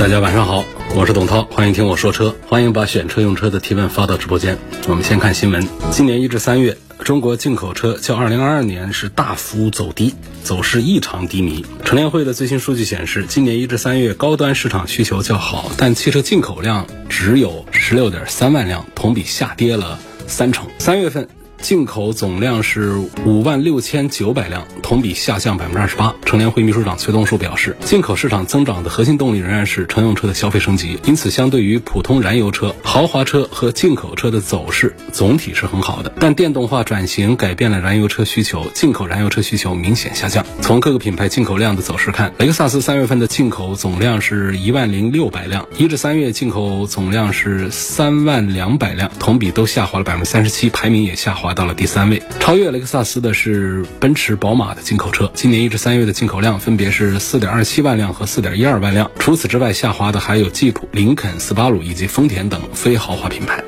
大家晚上好，我是董涛，欢迎听我说车，欢迎把选车用车的提问发到直播间。我们先看新闻，今年一至三月，中国进口车较二零二二年是大幅走低，走势异常低迷。乘联会的最新数据显示，今年一至三月高端市场需求较好，但汽车进口量只有十六点三万辆，同比下跌了三成。三月份。进口总量是五万六千九百辆，同比下降百分之二十八。成联会秘书长崔东树表示，进口市场增长的核心动力仍然是乘用车的消费升级，因此相对于普通燃油车、豪华车和进口车的走势总体是很好的。但电动化转型改变了燃油车需求，进口燃油车需求明显下降。从各个品牌进口量的走势看，雷克萨斯三月份的进口总量是一万零六百辆，一至三月进口总量是三万两百辆，同比都下滑了百分之三十七，排名也下滑。到了第三位，超越雷克萨斯的是奔驰、宝马的进口车。今年一至三月的进口量分别是四点二七万辆和四点一二万辆。除此之外，下滑的还有吉普、林肯、斯巴鲁以及丰田等非豪华品牌。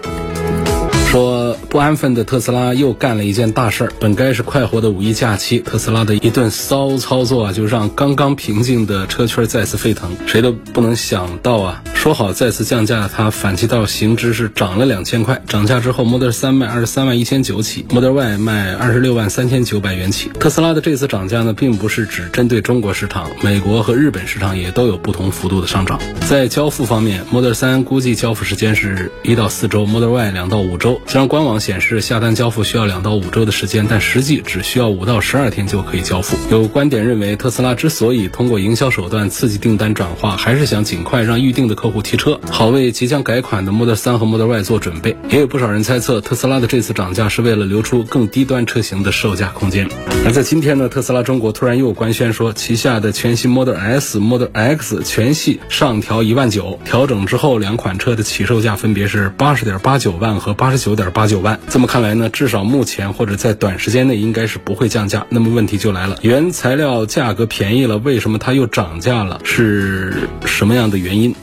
说不安分的特斯拉又干了一件大事儿。本该是快活的五一假期，特斯拉的一顿骚操作啊，就让刚刚平静的车圈再次沸腾。谁都不能想到啊，说好再次降价，它反其道行之是涨了两千块。涨价之后，Model 3卖二十三万一千九起，Model Y 卖二十六万三千九百元起。特斯拉的这次涨价呢，并不是只针对中国市场，美国和日本市场也都有不同幅度的上涨。在交付方面，Model 3估计交付时间是一到四周，Model Y 两到五周。虽然官官网显示下单交付需要两到五周的时间，但实际只需要五到十二天就可以交付。有观点认为，特斯拉之所以通过营销手段刺激订单转化，还是想尽快让预定的客户提车，好为即将改款的 Model 3和 Model Y 做准备。也有不少人猜测，特斯拉的这次涨价是为了留出更低端车型的售价空间。而 在今天呢，特斯拉中国突然又官宣说，旗下的全新 Model S、Model X 全系上调一万九，调整之后两款车的起售价分别是八十点八九万和八十九点八九万。这么看来呢，至少目前或者在短时间内应该是不会降价。那么问题就来了，原材料价格便宜了，为什么它又涨价了？是什么样的原因？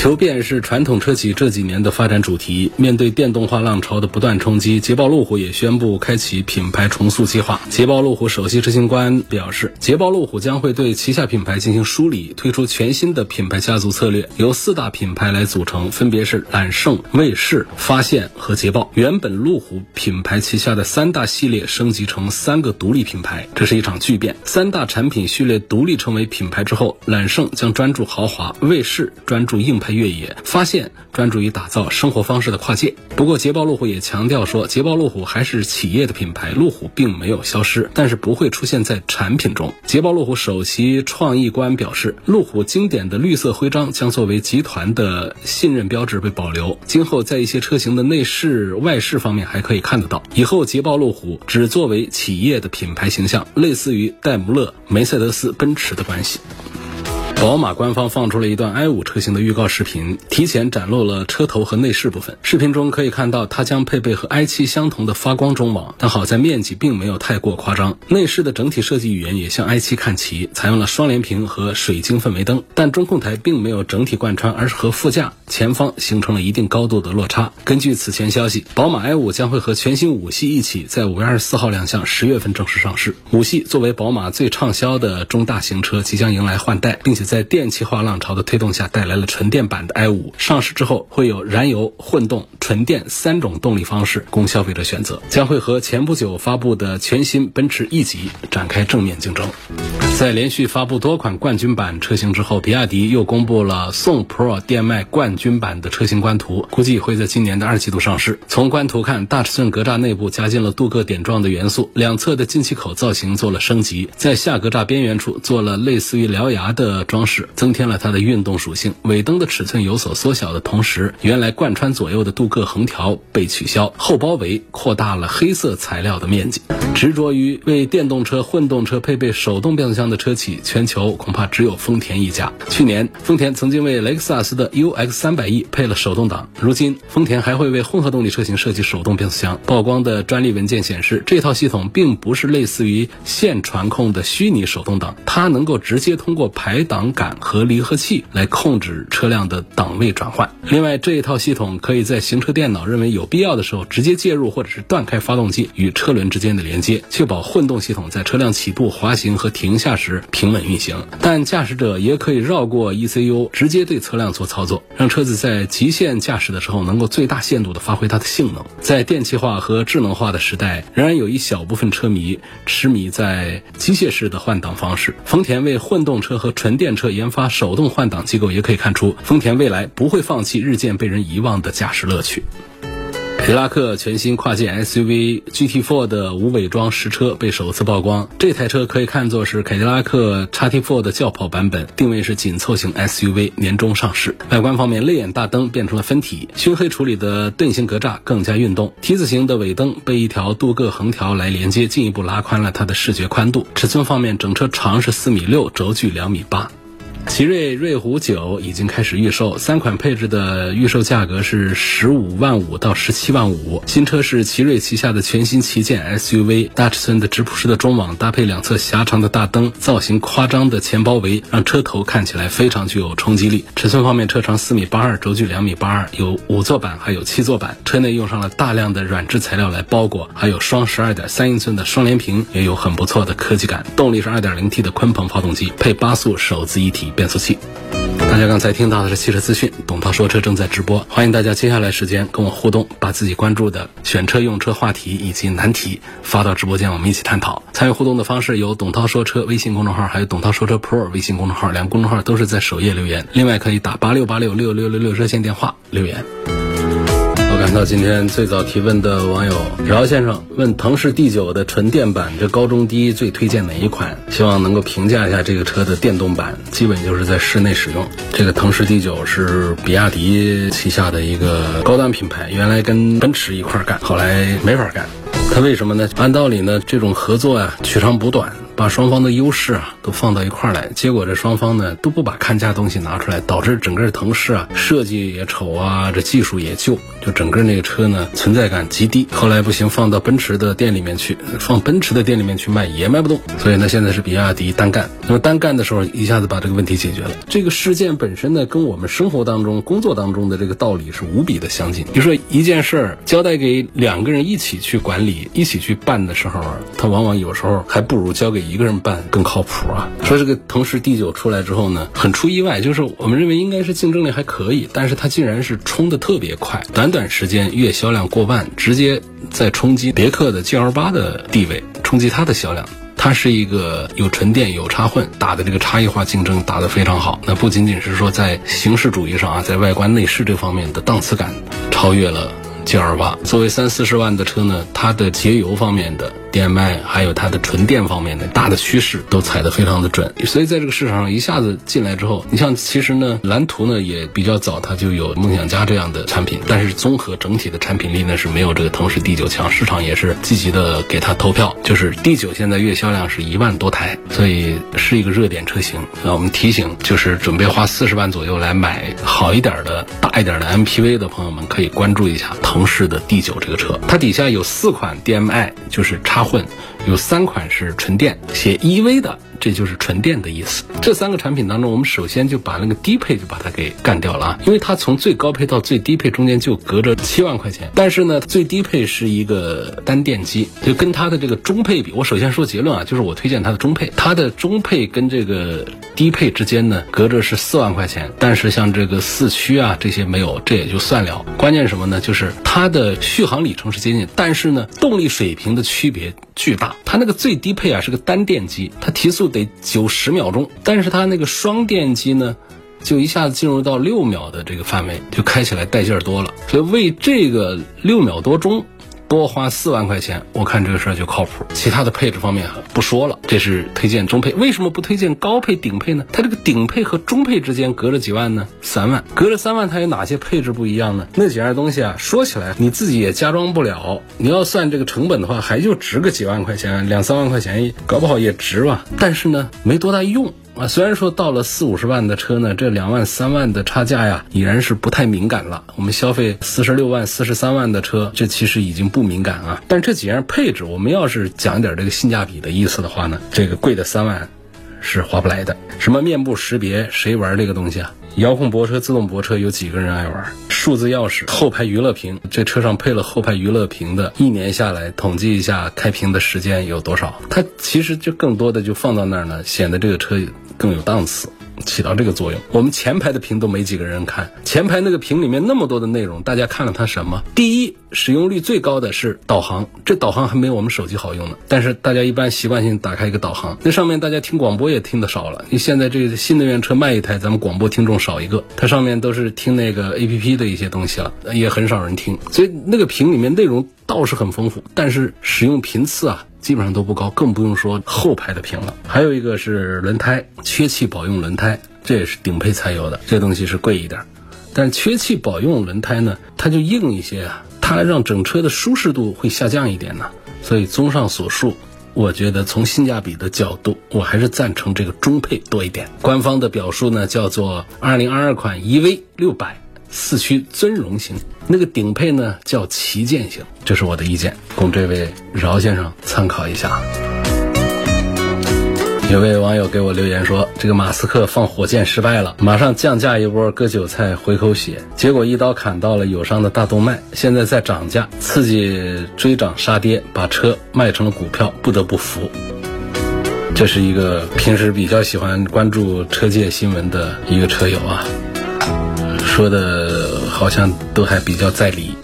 求变是传统车企这几年的发展主题。面对电动化浪潮的不断冲击，捷豹路虎也宣布开启品牌重塑计划。捷豹路虎首席执行官表示，捷豹路虎将会对旗下品牌进行梳理，推出全新的品牌家族策略，由四大品牌来组成，分别是揽胜、卫士、发现和捷豹。原本路虎品牌旗下的三大系列升级成三个独立品牌，这是一场巨变。三大产品序列独立成为品牌之后，揽胜将专注豪华，卫士专注硬派。越野发现专注于打造生活方式的跨界。不过，捷豹路虎也强调说，捷豹路虎还是企业的品牌，路虎并没有消失，但是不会出现在产品中。捷豹路虎首席创意官表示，路虎经典的绿色徽章将作为集团的信任标志被保留，今后在一些车型的内饰、外饰方面还可以看得到。以后，捷豹路虎只作为企业的品牌形象，类似于戴姆勒、梅赛德斯奔驰的关系。宝马官方放出了一段 i5 车型的预告视频，提前展露了车头和内饰部分。视频中可以看到，它将配备和 i7 相同的发光中网，但好在面积并没有太过夸张。内饰的整体设计语言也向 i7 看齐，采用了双联屏和水晶氛围灯，但中控台并没有整体贯穿，而是和副驾前方形成了一定高度的落差。根据此前消息，宝马 i5 将会和全新五系一起在五月二十四号亮相，十月份正式上市。五系作为宝马最畅销的中大型车，即将迎来换代，并且。在电气化浪潮的推动下，带来了纯电版的 i5。上市之后，会有燃油、混动、纯电三种动力方式供消费者选择，将会和前不久发布的全新奔驰 E 级展开正面竞争。在连续发布多款冠军版车型之后，比亚迪又公布了宋 Pro 电麦冠军版的车型官图，估计会在今年的二季度上市。从官图看，大尺寸格栅内部加进了镀铬点状的元素，两侧的进气口造型做了升级，在下格栅边缘处做了类似于獠牙的装。方式，增添了它的运动属性。尾灯的尺寸有所缩小的同时，原来贯穿左右的镀铬横条被取消，后包围扩大了黑色材料的面积。执着于为电动车、混动车配备手动变速箱的车企，全球恐怕只有丰田一家。去年，丰田曾经为雷克萨斯的 UX 三百 E 配了手动挡，如今丰田还会为混合动力车型设计手动变速箱。曝光的专利文件显示，这套系统并不是类似于线传控的虚拟手动挡，它能够直接通过排杆和离合器来控制车辆的档位转换。另外，这一套系统可以在行车电脑认为有必要的时候，直接介入或者是断开发动机与车轮之间的连接，确保混动系统在车辆起步、滑行和停下时平稳运行。但驾驶者也可以绕过 ECU，直接对车辆做操作，让车子在极限驾驶的时候能够最大限度地发挥它的性能。在电气化和智能化的时代，仍然有一小部分车迷痴迷在机械式的换挡方式。丰田为混动车和纯电车车研发手动换挡机构，也可以看出丰田未来不会放弃日渐被人遗忘的驾驶乐趣。凯迪拉克全新跨界 SUV GT4 的无伪装实车被首次曝光。这台车可以看作是凯迪拉克 XT4 的轿跑版本，定位是紧凑型 SUV，年终上市。外观方面，泪眼大灯变成了分体，熏黑处理的盾形格栅更加运动。T 字形的尾灯被一条镀铬横条来连接，进一步拉宽了它的视觉宽度。尺寸方面，整车长是四米六，轴距两米八。奇瑞瑞虎九已经开始预售，三款配置的预售价格是十五万五到十七万五。新车是奇瑞旗下的全新旗舰 SUV，大尺寸的直瀑式的中网搭配两侧狭长的大灯，造型夸张的前包围让车头看起来非常具有冲击力。尺寸方面，车长四米八二，轴距两米八二，有五座版还有七座版。车内用上了大量的软质材料来包裹，还有双十二点三英寸的双联屏，也有很不错的科技感。动力是二点零 T 的鲲鹏发动机，配八速手自一体。变速器。大家刚才听到的是汽车资讯，董涛说车正在直播，欢迎大家接下来时间跟我互动，把自己关注的选车用车话题以及难题发到直播间，我们一起探讨。参与互动的方式有董涛说车微信公众号，还有董涛说车 Pro 微信公众号，两个公众号都是在首页留言，另外可以打八六八六六六六六热线电话留言。我看到今天最早提问的网友饶先生问腾势 D9 的纯电版，这高中低最推荐哪一款？希望能够评价一下这个车的电动版，基本就是在室内使用。这个腾势 D9 是比亚迪旗下的一个高端品牌，原来跟奔驰一块干，后来没法干。它为什么呢？按道理呢，这种合作啊，取长补短。把双方的优势啊都放到一块儿来，结果这双方呢都不把看家东西拿出来，导致整个腾势啊设计也丑啊，这技术也旧，就整个那个车呢存在感极低。后来不行，放到奔驰的店里面去，放奔驰的店里面去卖也卖不动，所以呢现在是比亚迪单干。那么单干的时候一下子把这个问题解决了。这个事件本身呢跟我们生活当中、工作当中的这个道理是无比的相近。比如说一件事儿交代给两个人一起去管理、一起去办的时候，他往往有时候还不如交给。一个人办更靠谱啊！说这个腾势 D9 出来之后呢，很出意外，就是我们认为应该是竞争力还可以，但是它竟然是冲的特别快，短短时间月销量过万，直接在冲击别克的 GL8 的地位，冲击它的销量。它是一个有纯电有插混，打的这个差异化竞争打得非常好。那不仅仅是说在形式主义上啊，在外观内饰这方面的档次感超越了 GL8。作为三四十万的车呢，它的节油方面的。DMI 还有它的纯电方面的大的趋势都踩得非常的准，所以在这个市场上一下子进来之后，你像其实呢，蓝图呢也比较早，它就有梦想家这样的产品，但是综合整体的产品力呢是没有这个腾势 D9 强，市场也是积极的给它投票，就是 D9 现在月销量是一万多台，所以是一个热点车型。那我们提醒，就是准备花四十万左右来买好一点的大一点的 MPV 的朋友们，可以关注一下腾势的 D9 这个车，它底下有四款 DMI，就是叉混有三款是纯电，写 EV 的。这就是纯电的意思。这三个产品当中，我们首先就把那个低配就把它给干掉了啊，因为它从最高配到最低配中间就隔着七万块钱。但是呢，最低配是一个单电机，就跟它的这个中配比，我首先说结论啊，就是我推荐它的中配。它的中配跟这个低配之间呢，隔着是四万块钱。但是像这个四驱啊这些没有，这也就算了。关键是什么呢？就是它的续航里程是接近，但是呢，动力水平的区别巨大。它那个最低配啊是个单电机，它提速。得九十秒钟，但是它那个双电机呢，就一下子进入到六秒的这个范围，就开起来带劲儿多了。所以为这个六秒多钟多花四万块钱，我看这个事儿就靠谱。其他的配置方面不说了，这是推荐中配。为什么不推荐高配、顶配呢？它这个顶配和中配之间隔着几万呢？三万，隔着三万，它有哪些配置不一样呢？那几样东西啊，说起来你自己也加装不了。你要算这个成本的话，还就值个几万块钱，两三万块钱，搞不好也值吧。但是呢，没多大用。啊，虽然说到了四五十万的车呢，这两万三万的差价呀，已然是不太敏感了。我们消费四十六万、四十三万的车，这其实已经不敏感啊。但这几样配置，我们要是讲点这个性价比的意思的话呢，这个贵的三万是划不来的。什么面部识别，谁玩这个东西啊？遥控泊车、自动泊车，有几个人爱玩？数字钥匙、后排娱乐屏，这车上配了后排娱乐屏的，一年下来统计一下开屏的时间有多少？它其实就更多的就放到那儿呢，显得这个车。更有档次，起到这个作用。我们前排的屏都没几个人看，前排那个屏里面那么多的内容，大家看了它什么？第一，使用率最高的是导航，这导航还没有我们手机好用呢。但是大家一般习惯性打开一个导航，那上面大家听广播也听得少了。你现在这个新能源车卖一台，咱们广播听众少一个，它上面都是听那个 A P P 的一些东西了，也很少人听。所以那个屏里面内容倒是很丰富，但是使用频次啊。基本上都不高，更不用说后排的屏了。还有一个是轮胎，缺气保用轮胎，这也是顶配才有的。这东西是贵一点，但缺气保用轮胎呢，它就硬一些啊，它让整车的舒适度会下降一点呢。所以综上所述，我觉得从性价比的角度，我还是赞成这个中配多一点。官方的表述呢叫做二零二二款 EV 六百。四驱尊荣型，那个顶配呢叫旗舰型，这是我的意见，供这位饶先生参考一下。有位网友给我留言说，这个马斯克放火箭失败了，马上降价一波割韭菜回口血，结果一刀砍到了友商的大动脉，现在在涨价，刺激追涨杀跌，把车卖成了股票，不得不服。这是一个平时比较喜欢关注车界新闻的一个车友啊。说的好像都还比较在理。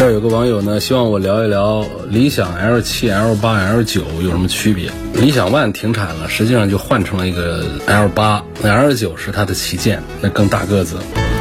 这儿有个网友呢，希望我聊一聊理想 L 七、L 八、L 九有什么区别。理想 ONE 停产了，实际上就换成了一个 L 八，那 L 九是它的旗舰，那更大个子。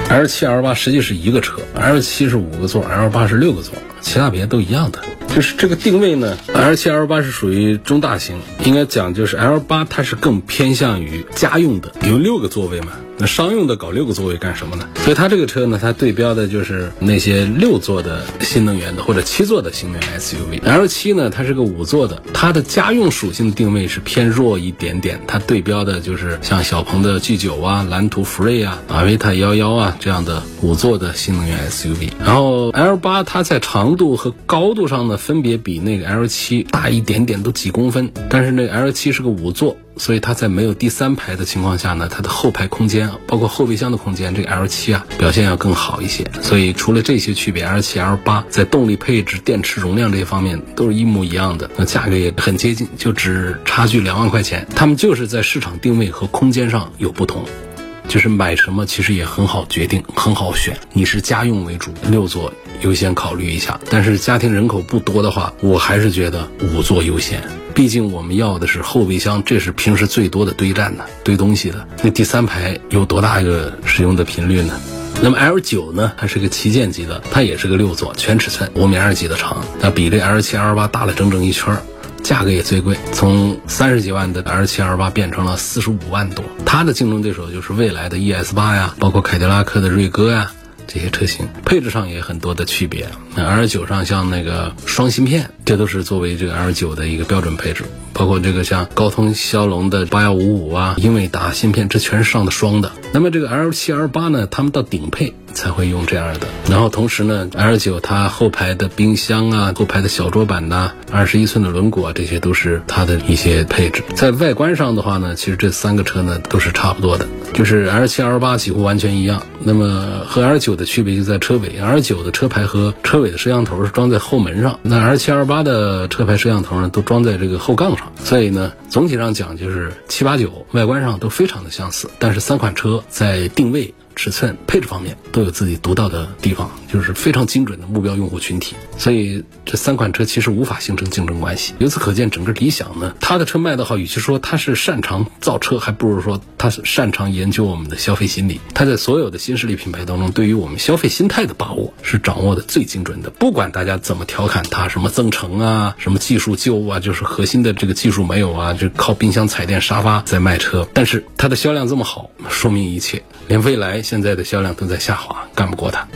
L 七、L 八实际是一个车，L 七是五个座，L 八是六个座，其他别都一样的。就是这个定位呢，L 七、L 八是属于中大型，应该讲就是 L 八它是更偏向于家用的，有六个座位嘛。那商用的搞六个座位干什么呢？所以它这个车呢，它对标的就是那些六座的新能源的或者七座的新能源 SUV。L 七呢，它是个五座的，它的家用属性定位是偏弱一点点。它对标的就是像小鹏的 G 九啊、蓝图福瑞啊、阿维塔幺幺啊这样的五座的新能源 SUV。然后 L 八它在长度和高度上呢，分别比那个 L 七大一点点，都几公分。但是那个 L 七是个五座。所以它在没有第三排的情况下呢，它的后排空间，包括后备箱的空间，这个 L 七啊表现要更好一些。所以除了这些区别，L 七、L 八在动力配置、电池容量这些方面都是一模一样的，那价格也很接近，就只差距两万块钱。他们就是在市场定位和空间上有不同，就是买什么其实也很好决定，很好选。你是家用为主，六座优先考虑一下；但是家庭人口不多的话，我还是觉得五座优先。毕竟我们要的是后备箱，这是平时最多的堆占呢，堆东西的。那第三排有多大一个使用的频率呢？那么 L 九呢？它是个旗舰级的，它也是个六座全尺寸，五米二几的长，那比这 L 七 L 八大了整整一圈儿，价格也最贵，从三十几万的 L 七 L 八变成了四十五万多。它的竞争对手就是未来的 ES 八呀，包括凯迪拉克的锐歌呀。这些车型配置上也很多的区别。那 L 九上像那个双芯片，这都是作为这个 L 九的一个标准配置。包括这个像高通骁龙的八幺五五啊，英伟达芯片，这全是上的双的。那么这个 L 七 L 八呢，他们到顶配才会用这样的。然后同时呢，L 九它后排的冰箱啊，后排的小桌板呐，二十一寸的轮毂啊，这些都是它的一些配置。在外观上的话呢，其实这三个车呢都是差不多的，就是 L 七 L 八几乎完全一样。那么和 L 九的区别就在车尾，L 九的车牌和车尾的摄像头是装在后门上，那 L 七 L 八的车牌摄像头呢都装在这个后杠上。所以呢，总体上讲就是七八九外观上都非常的相似，但是三款车在定位。尺寸、配置方面都有自己独到的地方，就是非常精准的目标用户群体。所以这三款车其实无法形成竞争关系。由此可见，整个理想呢，它的车卖得好，与其说它是擅长造车，还不如说它是擅长研究我们的消费心理。它在所有的新势力品牌当中，对于我们消费心态的把握是掌握的最精准的。不管大家怎么调侃它，什么增程啊，什么技术旧啊，就是核心的这个技术没有啊，就靠冰箱、彩电、沙发在卖车，但是它的销量这么好，说明一切。连蔚来现在的销量都在下滑，干不过它。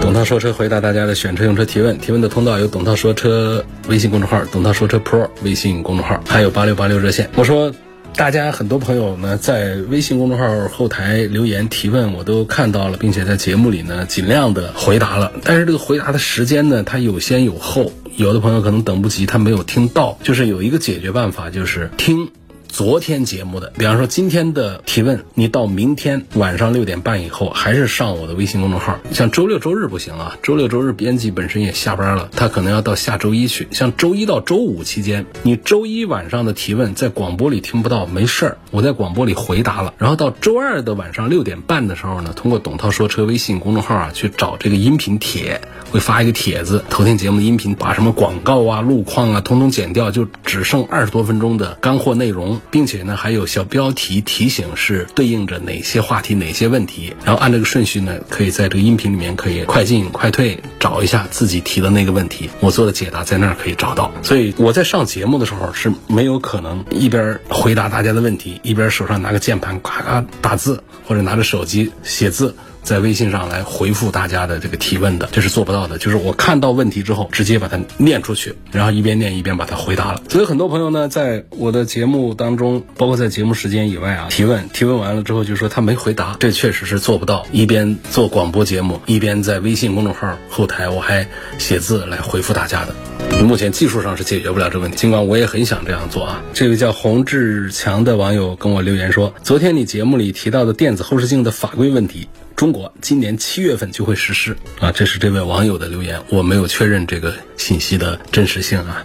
董涛说车回答大家的选车用车提问，提问的通道有董涛说车微信公众号、董涛说车 Pro 微信公众号，还有八六八六热线。我说，大家很多朋友呢在微信公众号后台留言提问，我都看到了，并且在节目里呢尽量的回答了。但是这个回答的时间呢，它有先有后，有的朋友可能等不及，他没有听到。就是有一个解决办法，就是听。昨天节目的，比方说今天的提问，你到明天晚上六点半以后，还是上我的微信公众号。像周六周日不行啊，周六周日编辑本身也下班了，他可能要到下周一去。像周一到周五期间，你周一晚上的提问在广播里听不到，没事儿，我在广播里回答了。然后到周二的晚上六点半的时候呢，通过董涛说车微信公众号啊，去找这个音频帖，会发一个帖子，头天节目的音频，把什么广告啊、路况啊，通通剪掉，就只剩二十多分钟的干货内容。并且呢，还有小标题提醒是对应着哪些话题、哪些问题，然后按这个顺序呢，可以在这个音频里面可以快进快退，找一下自己提的那个问题，我做的解答在那儿可以找到。所以我在上节目的时候是没有可能一边回答大家的问题，一边手上拿个键盘咔咔打字，或者拿着手机写字。在微信上来回复大家的这个提问的，这是做不到的。就是我看到问题之后，直接把它念出去，然后一边念一边把它回答了。所以很多朋友呢，在我的节目当中，包括在节目时间以外啊，提问提问完了之后就说他没回答，这确实是做不到。一边做广播节目，一边在微信公众号后台我还写字来回复大家的。目前技术上是解决不了这个问题，尽管我也很想这样做啊。这位叫洪志强的网友跟我留言说，昨天你节目里提到的电子后视镜的法规问题。中国今年七月份就会实施啊，这是这位网友的留言，我没有确认这个信息的真实性啊。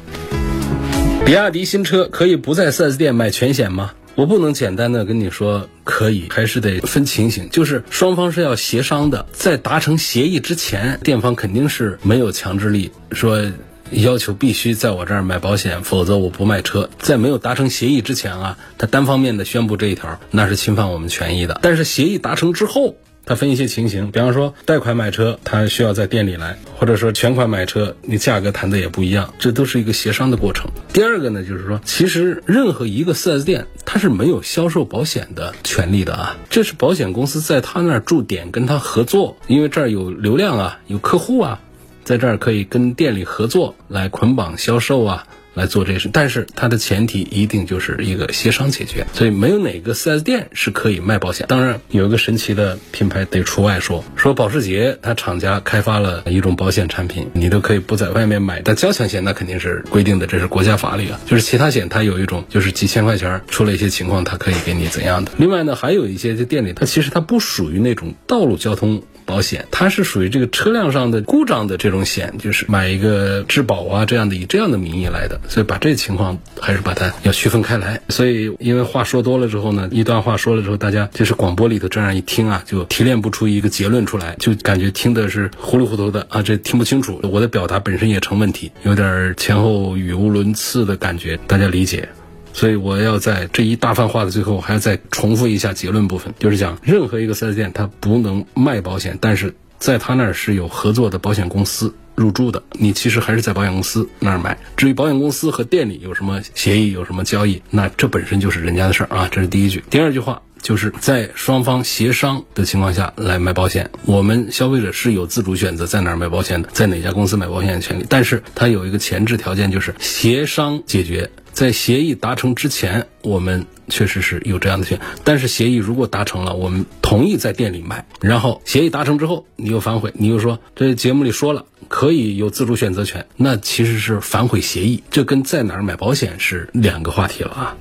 比亚迪新车可以不在 4S 店买全险吗？我不能简单的跟你说可以，还是得分情形，就是双方是要协商的，在达成协议之前，店方肯定是没有强制力说要求必须在我这儿买保险，否则我不卖车。在没有达成协议之前啊，他单方面的宣布这一条，那是侵犯我们权益的。但是协议达成之后，他分一些情形，比方说贷款买车，他需要在店里来，或者说全款买车，你价格谈的也不一样，这都是一个协商的过程。第二个呢，就是说，其实任何一个 4S 店，它是没有销售保险的权利的啊，这是保险公司在他那儿驻点跟他合作，因为这儿有流量啊，有客户啊，在这儿可以跟店里合作来捆绑销售啊。来做这事，但是它的前提一定就是一个协商解决，所以没有哪个 4S 店是可以卖保险。当然有一个神奇的品牌得除外，说说保时捷，它厂家开发了一种保险产品，你都可以不在外面买。但交强险那肯定是规定的，这是国家法律啊。就是其他险它有一种，就是几千块钱出了一些情况，它可以给你怎样的。另外呢，还有一些这店里，它其实它不属于那种道路交通。保险它是属于这个车辆上的故障的这种险，就是买一个质保啊这样的以这样的名义来的，所以把这情况还是把它要区分开来。所以因为话说多了之后呢，一段话说了之后，大家就是广播里头这样一听啊，就提炼不出一个结论出来，就感觉听的是糊里糊涂的啊，这听不清楚，我的表达本身也成问题，有点前后语无伦次的感觉，大家理解。所以我要在这一大番话的最后，还要再重复一下结论部分，就是讲任何一个 4S 店它不能卖保险，但是在他那儿是有合作的保险公司入驻的，你其实还是在保险公司那儿买。至于保险公司和店里有什么协议、有什么交易，那这本身就是人家的事儿啊。这是第一句。第二句话就是在双方协商的情况下来买保险，我们消费者是有自主选择在哪儿买保险的，在哪家公司买保险的权利，但是它有一个前置条件，就是协商解决。在协议达成之前，我们确实是有这样的权。但是协议如果达成了，我们同意在店里卖。然后协议达成之后，你又反悔，你又说这节目里说了可以有自主选择权，那其实是反悔协议。这跟在哪儿买保险是两个话题了啊。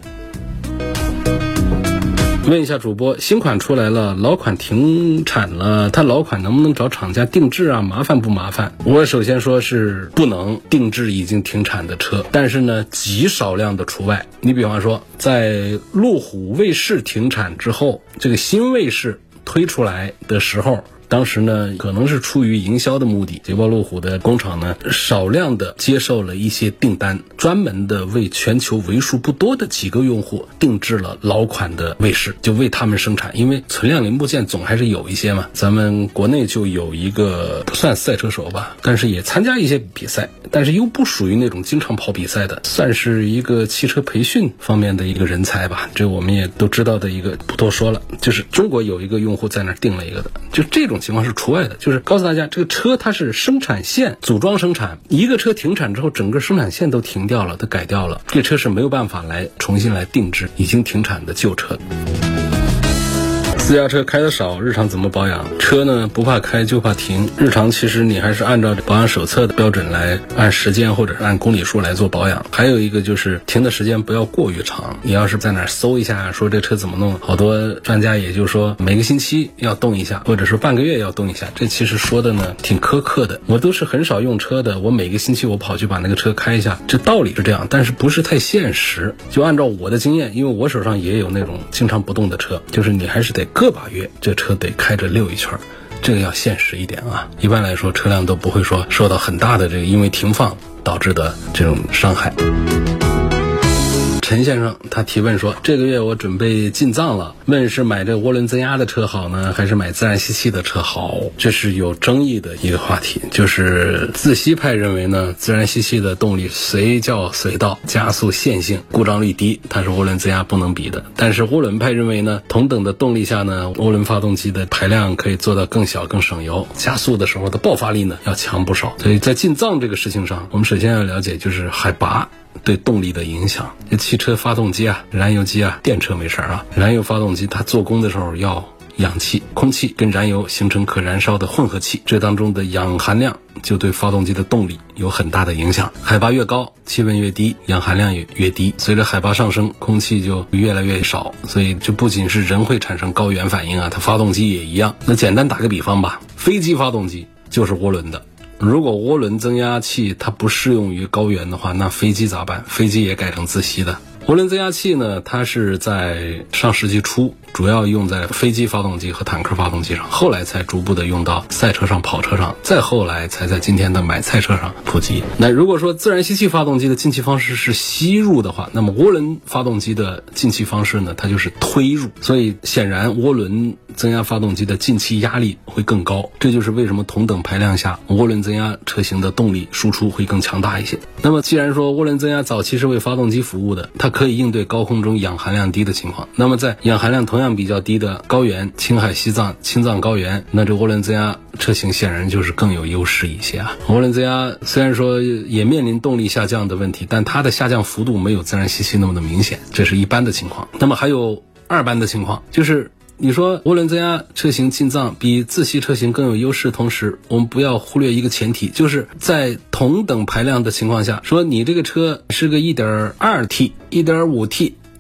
问一下主播，新款出来了，老款停产了，它老款能不能找厂家定制啊？麻烦不麻烦？我首先说是不能定制已经停产的车，但是呢，极少量的除外。你比方说，在路虎卫士停产之后，这个新卫士推出来的时候。当时呢，可能是出于营销的目的，捷豹路虎的工厂呢，少量的接受了一些订单，专门的为全球为数不多的几个用户定制了老款的卫士，就为他们生产。因为存量零部件总还是有一些嘛。咱们国内就有一个不算赛车手吧，但是也参加一些比赛，但是又不属于那种经常跑比赛的，算是一个汽车培训方面的一个人才吧。这我们也都知道的一个，不多说了。就是中国有一个用户在那儿订了一个的，就这种。情况是除外的，就是告诉大家，这个车它是生产线组装生产，一个车停产之后，整个生产线都停掉了，都改掉了，这车是没有办法来重新来定制已经停产的旧车。私家车开的少，日常怎么保养？车呢不怕开就怕停。日常其实你还是按照保养手册的标准来按时间或者按公里数来做保养。还有一个就是停的时间不要过于长。你要是在哪搜一下说这车怎么弄，好多专家也就说每个星期要动一下，或者说半个月要动一下。这其实说的呢挺苛刻的。我都是很少用车的，我每个星期我跑去把那个车开一下，这道理是这样，但是不是太现实。就按照我的经验，因为我手上也有那种经常不动的车，就是你还是得。个把月，这车得开着溜一圈这个要现实一点啊。一般来说，车辆都不会说受到很大的这个因为停放导致的这种伤害。陈先生他提问说：“这个月我准备进藏了，问是买这涡轮增压的车好呢，还是买自然吸气的车好？这是有争议的一个话题。就是自吸派认为呢，自然吸气的动力随叫随到，加速线性，故障率低，它是涡轮增压不能比的。但是涡轮派认为呢，同等的动力下呢，涡轮发动机的排量可以做到更小、更省油，加速的时候的爆发力呢要强不少。所以在进藏这个事情上，我们首先要了解就是海拔。”对动力的影响，这汽车发动机啊，燃油机啊，电车没事啊。燃油发动机它做工的时候要氧气、空气跟燃油形成可燃烧的混合气，这当中的氧含量就对发动机的动力有很大的影响。海拔越高，气温越低，氧含量也越低。随着海拔上升，空气就越来越少，所以就不仅是人会产生高原反应啊，它发动机也一样。那简单打个比方吧，飞机发动机就是涡轮的。如果涡轮增压器它不适用于高原的话，那飞机咋办？飞机也改成自吸的。涡轮增压器呢，它是在上世纪初。主要用在飞机发动机和坦克发动机上，后来才逐步的用到赛车上、跑车上，再后来才在今天的买菜车上普及。那如果说自然吸气发动机的进气方式是吸入的话，那么涡轮发动机的进气方式呢，它就是推入。所以显然涡轮增压发动机的进气压力会更高，这就是为什么同等排量下涡轮增压车型的动力输出会更强大一些。那么既然说涡轮增压早期是为发动机服务的，它可以应对高空中氧含量低的情况。那么在氧含量同量比较低的高原，青海、西藏、青藏高原，那这涡轮增压车型显然就是更有优势一些啊。涡轮增压虽然说也面临动力下降的问题，但它的下降幅度没有自然吸气那么的明显，这是一般的情况。那么还有二般的情况，就是你说涡轮增压车型进藏比自吸车型更有优势，同时我们不要忽略一个前提，就是在同等排量的情况下，说你这个车是个一点二 T、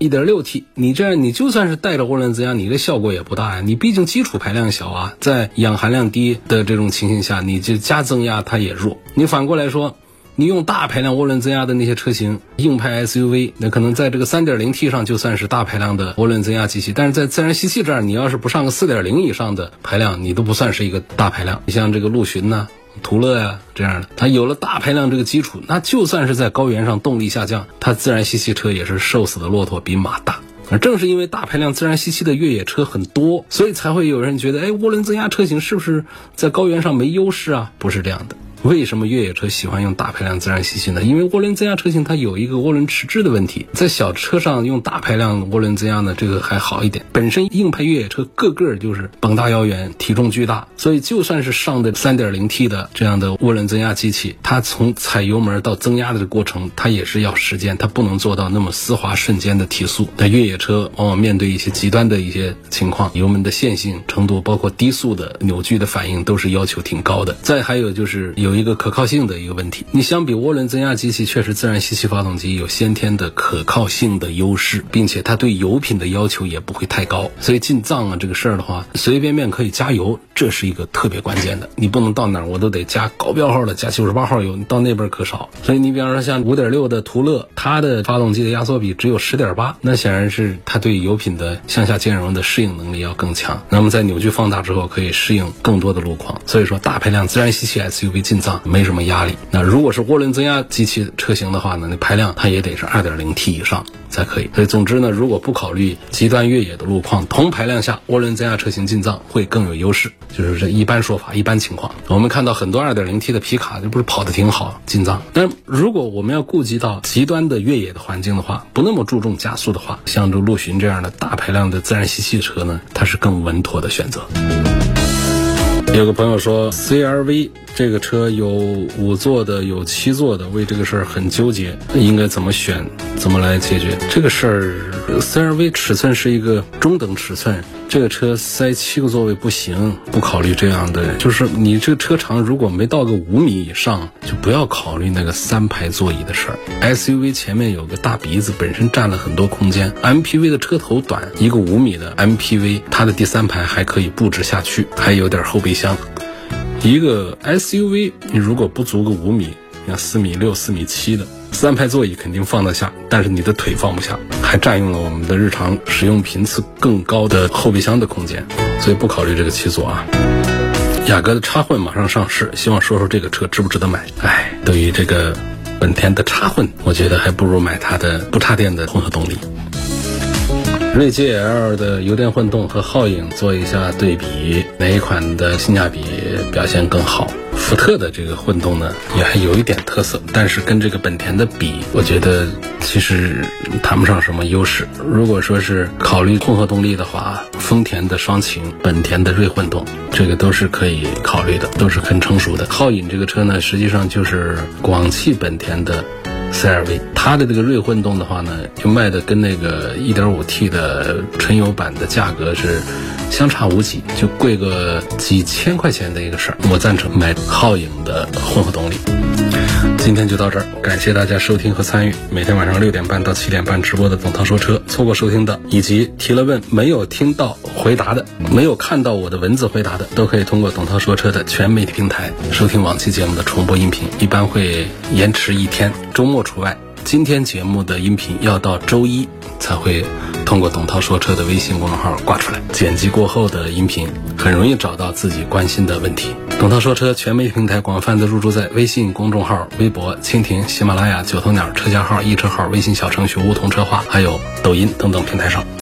一点。六 T，你这样你就算是带着涡轮增压，你这效果也不大呀。你毕竟基础排量小啊，在氧含量低的这种情形下，你就加增压它也弱。你反过来说，你用大排量涡轮增压的那些车型，硬派 SUV，那可能在这个三点零 T 上就算是大排量的涡轮增压机器，但是在自然吸气这儿，你要是不上个四点零以上的排量，你都不算是一个大排量。你像这个陆巡呢。途乐呀，这样的，它有了大排量这个基础，那就算是在高原上动力下降，它自然吸气车也是瘦死的骆驼比马大。而正是因为大排量自然吸气的越野车很多，所以才会有人觉得，哎，涡轮增压车型是不是在高原上没优势啊？不是这样的。为什么越野车喜欢用大排量自然吸气呢？因为涡轮增压车型它有一个涡轮迟滞的问题，在小车上用大排量涡轮增压呢，这个还好一点。本身硬派越野车个个就是膀大腰圆，体重巨大，所以就算是上的 3.0T 的这样的涡轮增压机器，它从踩油门到增压的过程，它也是要时间，它不能做到那么丝滑瞬间的提速。那越野车往往面对一些极端的一些情况，油门的线性程度，包括低速的扭矩的反应，都是要求挺高的。再还有就是有。有一个可靠性的一个问题。你相比涡轮增压机器，确实自然吸气发动机有先天的可靠性的优势，并且它对油品的要求也不会太高。所以进藏啊这个事儿的话，随随便便可以加油，这是一个特别关键的。你不能到哪儿我都得加高标号的，加九十八号油，你到那边可少。所以你比方说像五点六的途乐，它的发动机的压缩比只有十点八，那显然是它对油品的向下兼容的适应能力要更强。那么在扭矩放大之后，可以适应更多的路况。所以说大排量自然吸气 SUV 进藏没什么压力。那如果是涡轮增压机器车型的话呢，那排量它也得是二点零 T 以上才可以。所以总之呢，如果不考虑极端越野的路况，同排量下涡轮增压车型进藏会更有优势。就是这一般说法，一般情况。我们看到很多二点零 T 的皮卡，这不是跑得挺好进藏。但如果我们要顾及到极端的越野的环境的话，不那么注重加速的话，像这陆巡这样的大排量的自然吸气车呢，它是更稳妥的选择。有个朋友说，CRV 这个车有五座的，有七座的，为这个事儿很纠结，应该怎么选，怎么来解决这个事儿？CRV 尺寸是一个中等尺寸，这个车塞七个座位不行，不考虑这样的。就是你这个车长如果没到个五米以上，就不要考虑那个三排座椅的事儿。SUV 前面有个大鼻子，本身占了很多空间；MPV 的车头短，一个五米的 MPV，它的第三排还可以布置下去，还有点后备箱。一个 SUV，你如果不足个五米，像四米六、四米七的三排座椅肯定放得下，但是你的腿放不下，还占用了我们的日常使用频次更高的后备箱的空间，所以不考虑这个七座啊。雅阁的插混马上上市，希望说说这个车值不值得买？哎，对于这个本田的插混，我觉得还不如买它的不插电的混合动力。锐界 L 的油电混动和皓影做一下对比，哪一款的性价比表现更好？福特的这个混动呢，也还有一点特色，但是跟这个本田的比，我觉得其实谈不上什么优势。如果说是考虑混合动力的话，丰田的双擎、本田的锐混动，这个都是可以考虑的，都是很成熟的。皓影这个车呢，实际上就是广汽本田的。CRV，它的这个锐混动的话呢，就卖的跟那个 1.5T 的纯油版的价格是相差无几，就贵个几千块钱的一个事儿。我赞成买皓影的混合动力。今天就到这儿，感谢大家收听和参与每天晚上六点半到七点半直播的董涛说车。错过收听的，以及提了问没有听到回答的，没有看到我的文字回答的，都可以通过董涛说车的全媒体平台收听往期节目的重播音频，一般会延迟一天，周末除外。今天节目的音频要到周一才会通过董涛说车的微信公众号挂出来，剪辑过后的音频很容易找到自己关心的问题。董涛说车全媒体平台广泛的入驻在微信公众号、微博、蜻蜓、喜马拉雅、九头鸟、车架号、易车号、微信小程序梧桐车话，还有抖音等等平台上。